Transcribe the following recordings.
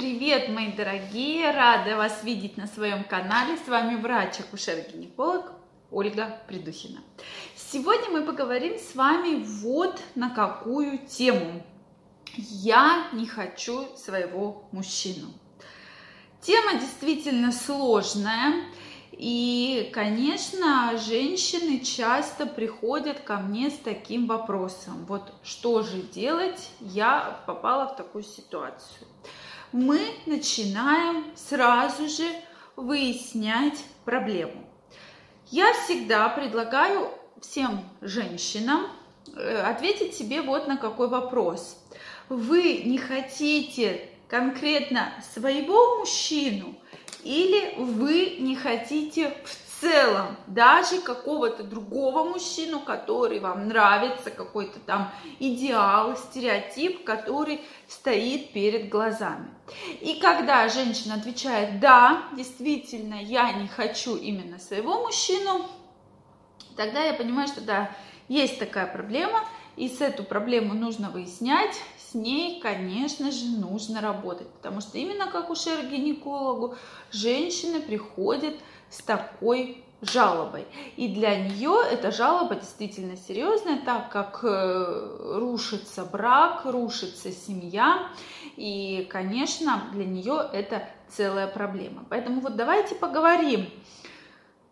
Привет, мои дорогие! Рада вас видеть на своем канале. С вами врач-акушер-гинеколог Ольга Придухина. Сегодня мы поговорим с вами вот на какую тему. Я не хочу своего мужчину. Тема действительно сложная. И, конечно, женщины часто приходят ко мне с таким вопросом. Вот что же делать? Я попала в такую ситуацию. Мы начинаем сразу же выяснять проблему. Я всегда предлагаю всем женщинам э, ответить себе вот на какой вопрос. Вы не хотите конкретно своего мужчину или вы не хотите в целом даже какого-то другого мужчину, который вам нравится, какой-то там идеал, стереотип, который стоит перед глазами. И когда женщина отвечает «да, действительно, я не хочу именно своего мужчину», тогда я понимаю, что да, есть такая проблема, и с эту проблему нужно выяснять, с ней, конечно же, нужно работать, потому что именно как акушер-гинекологу женщины приходят с такой жалобой. И для нее эта жалоба действительно серьезная, так как э, рушится брак, рушится семья, и, конечно, для нее это целая проблема. Поэтому вот давайте поговорим,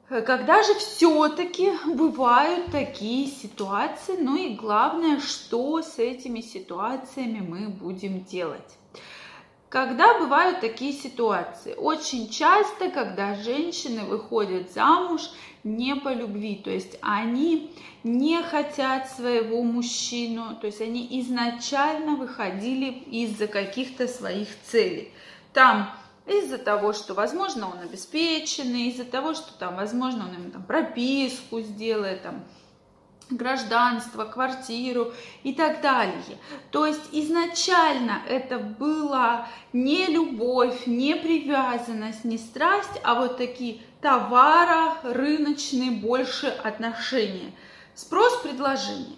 когда же все-таки бывают такие ситуации, ну и главное, что с этими ситуациями мы будем делать. Когда бывают такие ситуации? Очень часто, когда женщины выходят замуж не по любви, то есть они не хотят своего мужчину, то есть они изначально выходили из-за каких-то своих целей. Там из-за того, что, возможно, он обеспеченный, из-за того, что там, возможно, он ему там прописку сделает, там, гражданство, квартиру и так далее. То есть изначально это была не любовь, не привязанность, не страсть, а вот такие товара, рыночные больше отношения. Спрос-предложение.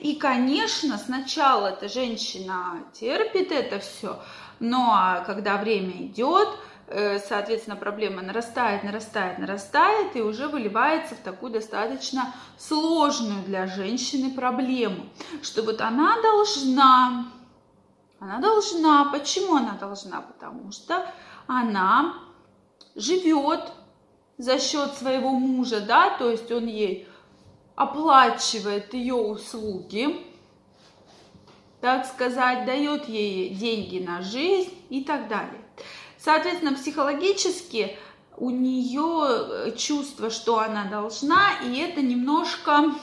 И, конечно, сначала эта женщина терпит это все, но когда время идет, соответственно, проблема нарастает, нарастает, нарастает и уже выливается в такую достаточно сложную для женщины проблему, что вот она должна, она должна, почему она должна? Потому что она живет за счет своего мужа, да, то есть он ей оплачивает ее услуги, так сказать, дает ей деньги на жизнь и так далее. Соответственно, психологически у нее э, чувство, что она должна, и это немножко,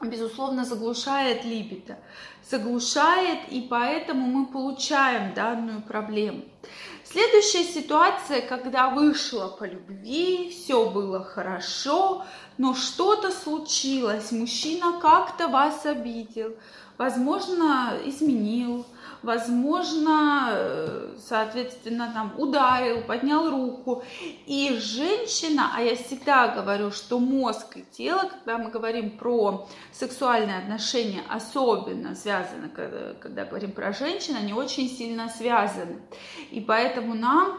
безусловно, заглушает либидо. Заглушает, и поэтому мы получаем данную проблему. Следующая ситуация, когда вышла по любви, все было хорошо, но что-то случилось, мужчина как-то вас обидел, возможно, изменил, возможно, э, соответственно, там ударил, поднял руку. И женщина, а я всегда говорю, что мозг и тело, когда мы говорим про сексуальные отношения, особенно связаны, когда, когда говорим про женщин, они очень сильно связаны. И поэтому нам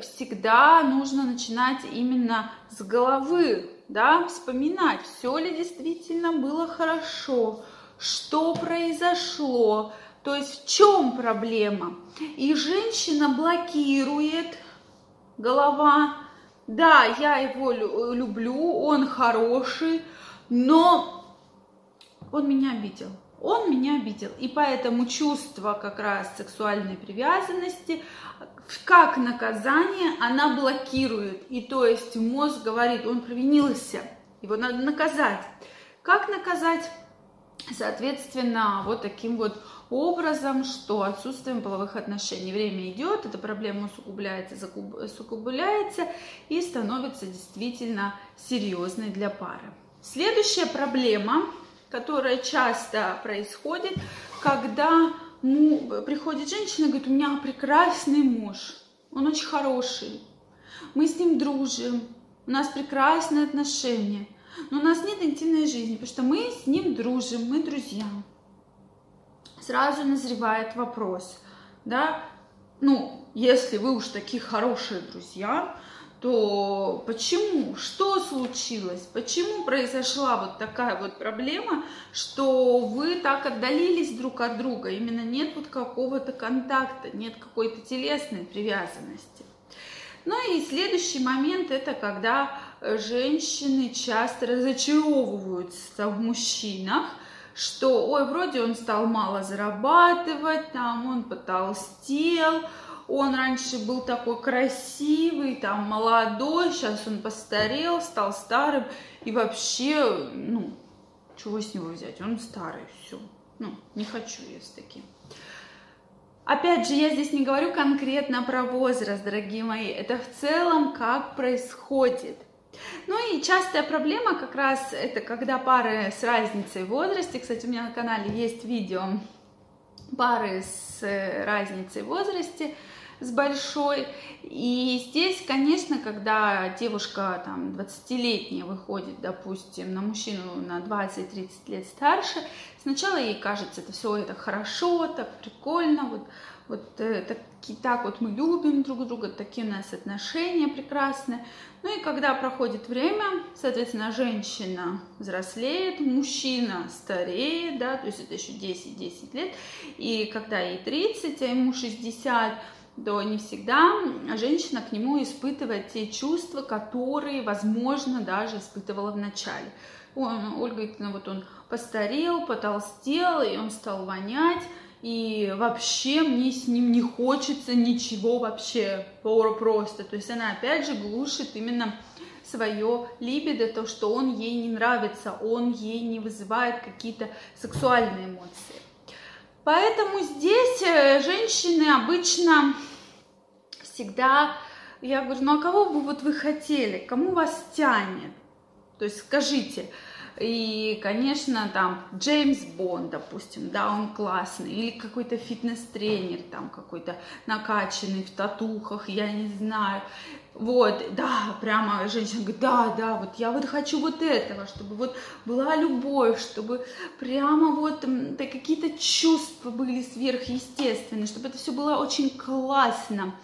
всегда нужно начинать именно с головы, да, вспоминать, все ли действительно было хорошо, что произошло, то есть в чем проблема. И женщина блокирует голова, да, я его люблю, он хороший, но он меня обидел. Он меня обидел. И поэтому чувство как раз сексуальной привязанности, как наказание, она блокирует. И то есть мозг говорит, он провинился, его надо наказать. Как наказать? Соответственно, вот таким вот образом, что отсутствием половых отношений. Время идет, эта проблема усугубляется, усугубляется и становится действительно серьезной для пары. Следующая проблема, которая часто происходит, когда ну, приходит женщина и говорит, у меня прекрасный муж, он очень хороший, мы с ним дружим, у нас прекрасные отношения – но у нас нет интимной жизни, потому что мы с ним дружим, мы друзья. Сразу назревает вопрос, да, ну, если вы уж такие хорошие друзья, то почему? Что случилось? Почему произошла вот такая вот проблема, что вы так отдалились друг от друга? Именно нет вот какого-то контакта, нет какой-то телесной привязанности. Ну и следующий момент это когда женщины часто разочаровываются в мужчинах, что, ой, вроде он стал мало зарабатывать, там он потолстел, он раньше был такой красивый, там, молодой, сейчас он постарел, стал старым, и вообще, ну, чего с него взять, он старый, все, ну, не хочу я с таким. Опять же, я здесь не говорю конкретно про возраст, дорогие мои, это в целом как происходит. Ну и частая проблема как раз это когда пары с разницей в возрасте, кстати, у меня на канале есть видео пары с разницей в возрасте, с большой. И здесь, конечно, когда девушка там 20-летняя выходит, допустим, на мужчину на 20-30 лет старше, сначала ей кажется, это все это хорошо, так прикольно, вот, вот э, так, так вот мы любим друг друга, такие у нас отношения прекрасные. Ну и когда проходит время, соответственно, женщина взрослеет, мужчина стареет, да, то есть это еще 10-10 лет, и когда ей 30, а ему 60, то не всегда женщина к нему испытывает те чувства, которые, возможно, даже испытывала в начале. Он, Ольга Викторовна, вот он постарел, потолстел, и он стал вонять, и вообще мне с ним не хочется ничего вообще, просто. То есть она опять же глушит именно свое либидо, то, что он ей не нравится, он ей не вызывает какие-то сексуальные эмоции. Поэтому здесь э, женщины обычно всегда, я говорю, ну а кого бы вот вы хотели, кому вас тянет? То есть скажите, и, конечно, там Джеймс Бонд, допустим, да, он классный, или какой-то фитнес-тренер, там какой-то накачанный в татухах, я не знаю. Вот, да, прямо женщина говорит, да, да, вот я вот хочу вот этого, чтобы вот была любовь, чтобы прямо вот да, какие-то чувства были сверхъестественные, чтобы это все было очень классно.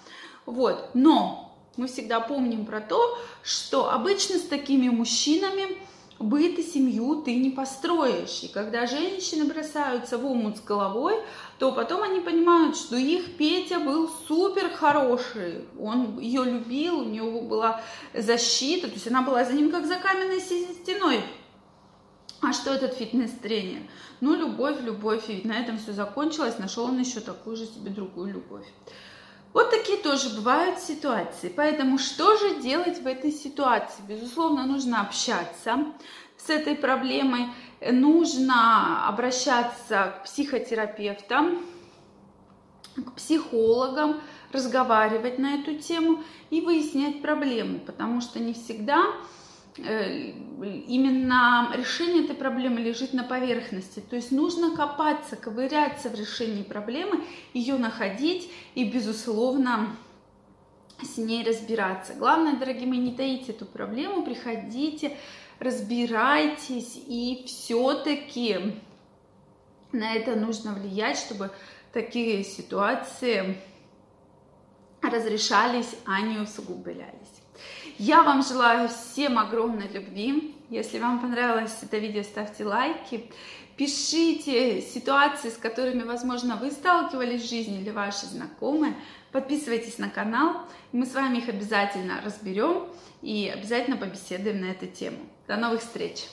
Вот, но мы всегда помним про то, что обычно с такими мужчинами быт и семью ты не построишь. И когда женщины бросаются в омут с головой, то потом они понимают, что их Петя был супер хороший. Он ее любил, у него была защита, то есть она была за ним как за каменной стеной. А что этот фитнес-тренер? Ну, любовь, любовь. И на этом все закончилось. Нашел он еще такую же себе другую любовь. Вот такие тоже бывают ситуации. Поэтому что же делать в этой ситуации? Безусловно, нужно общаться с этой проблемой, нужно обращаться к психотерапевтам, к психологам, разговаривать на эту тему и выяснять проблему, потому что не всегда именно решение этой проблемы лежит на поверхности. То есть нужно копаться, ковыряться в решении проблемы, ее находить и, безусловно, с ней разбираться. Главное, дорогие мои, не таите эту проблему, приходите, разбирайтесь, и все-таки на это нужно влиять, чтобы такие ситуации разрешались, а не усугублялись. Я вам желаю всем огромной любви. Если вам понравилось это видео, ставьте лайки. Пишите ситуации, с которыми, возможно, вы сталкивались в жизни или ваши знакомые. Подписывайтесь на канал. Мы с вами их обязательно разберем и обязательно побеседуем на эту тему. До новых встреч!